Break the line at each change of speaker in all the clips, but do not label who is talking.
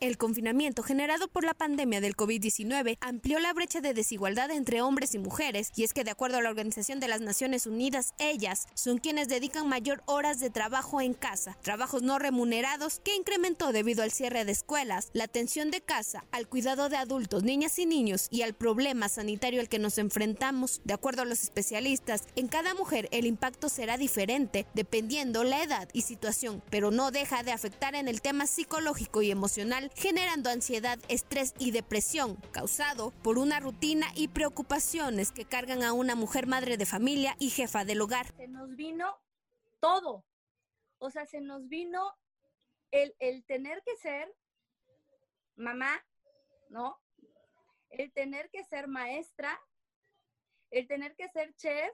El confinamiento generado por la pandemia del COVID-19 amplió la brecha de desigualdad entre hombres y mujeres, y es que de acuerdo a la Organización de las Naciones Unidas, ellas son quienes dedican mayor horas de trabajo en casa, trabajos no remunerados que incrementó debido al cierre de escuelas, la atención de casa, al cuidado de adultos, niñas y niños y al problema sanitario al que nos enfrentamos. De acuerdo a los especialistas, en cada mujer el impacto será diferente dependiendo la edad y situación, pero no deja de afectar en el tema psicológico y emocional generando ansiedad, estrés y depresión, causado por una rutina y preocupaciones que cargan a una mujer madre de familia y jefa del hogar.
Se nos vino todo, o sea, se nos vino el, el tener que ser mamá, ¿no? El tener que ser maestra, el tener que ser chef,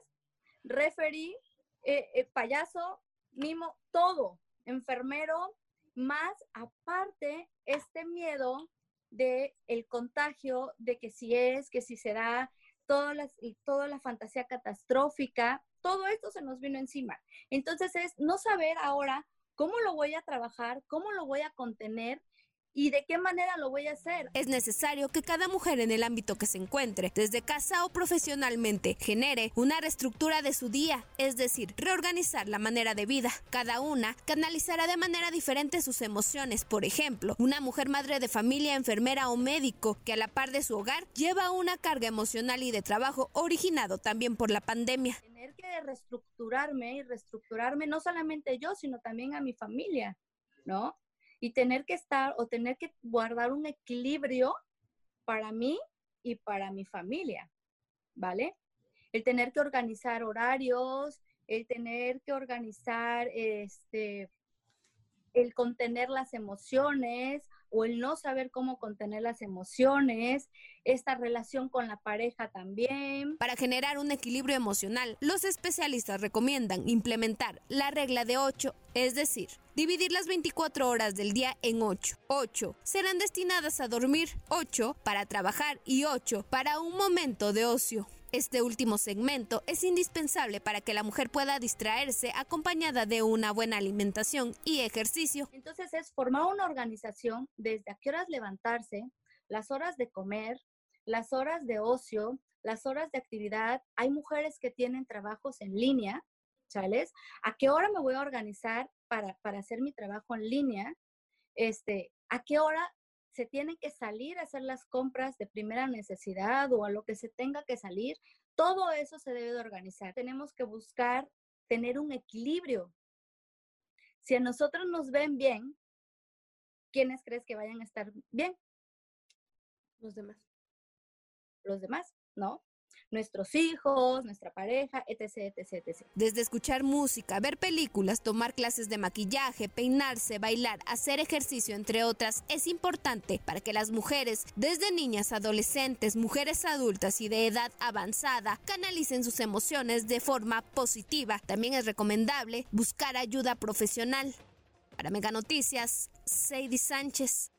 referee, eh, eh, payaso, mimo, todo, enfermero, más aparte este miedo de el contagio, de que si es, que si será, toda la, toda la fantasía catastrófica, todo esto se nos vino encima. Entonces es no saber ahora cómo lo voy a trabajar, cómo lo voy a contener ¿Y de qué manera lo voy a hacer?
Es necesario que cada mujer en el ámbito que se encuentre, desde casa o profesionalmente, genere una reestructura de su día, es decir, reorganizar la manera de vida. Cada una canalizará de manera diferente sus emociones. Por ejemplo, una mujer madre de familia, enfermera o médico que a la par de su hogar lleva una carga emocional y de trabajo originado también por la pandemia.
Tener que reestructurarme y reestructurarme no solamente yo, sino también a mi familia, ¿no? Y tener que estar o tener que guardar un equilibrio para mí y para mi familia, ¿vale? El tener que organizar horarios, el tener que organizar este el contener las emociones o el no saber cómo contener las emociones, esta relación con la pareja también.
Para generar un equilibrio emocional, los especialistas recomiendan implementar la regla de 8, es decir, dividir las 24 horas del día en 8. 8 serán destinadas a dormir, 8 para trabajar y 8 para un momento de ocio. Este último segmento es indispensable para que la mujer pueda distraerse acompañada de una buena alimentación y ejercicio.
Entonces es formar una organización desde a qué horas levantarse, las horas de comer, las horas de ocio, las horas de actividad. Hay mujeres que tienen trabajos en línea, ¿chales? ¿A qué hora me voy a organizar para, para hacer mi trabajo en línea? Este, ¿A qué hora se tienen que salir a hacer las compras de primera necesidad o a lo que se tenga que salir, todo eso se debe de organizar. Tenemos que buscar tener un equilibrio. Si a nosotros nos ven bien, ¿quiénes crees que vayan a estar bien?
Los demás.
Los demás, ¿no? Nuestros hijos, nuestra pareja, etc, etc, etc.
Desde escuchar música, ver películas, tomar clases de maquillaje, peinarse, bailar, hacer ejercicio, entre otras, es importante para que las mujeres, desde niñas, adolescentes, mujeres adultas y de edad avanzada, canalicen sus emociones de forma positiva. También es recomendable buscar ayuda profesional. Para Mega Noticias, Sadie Sánchez.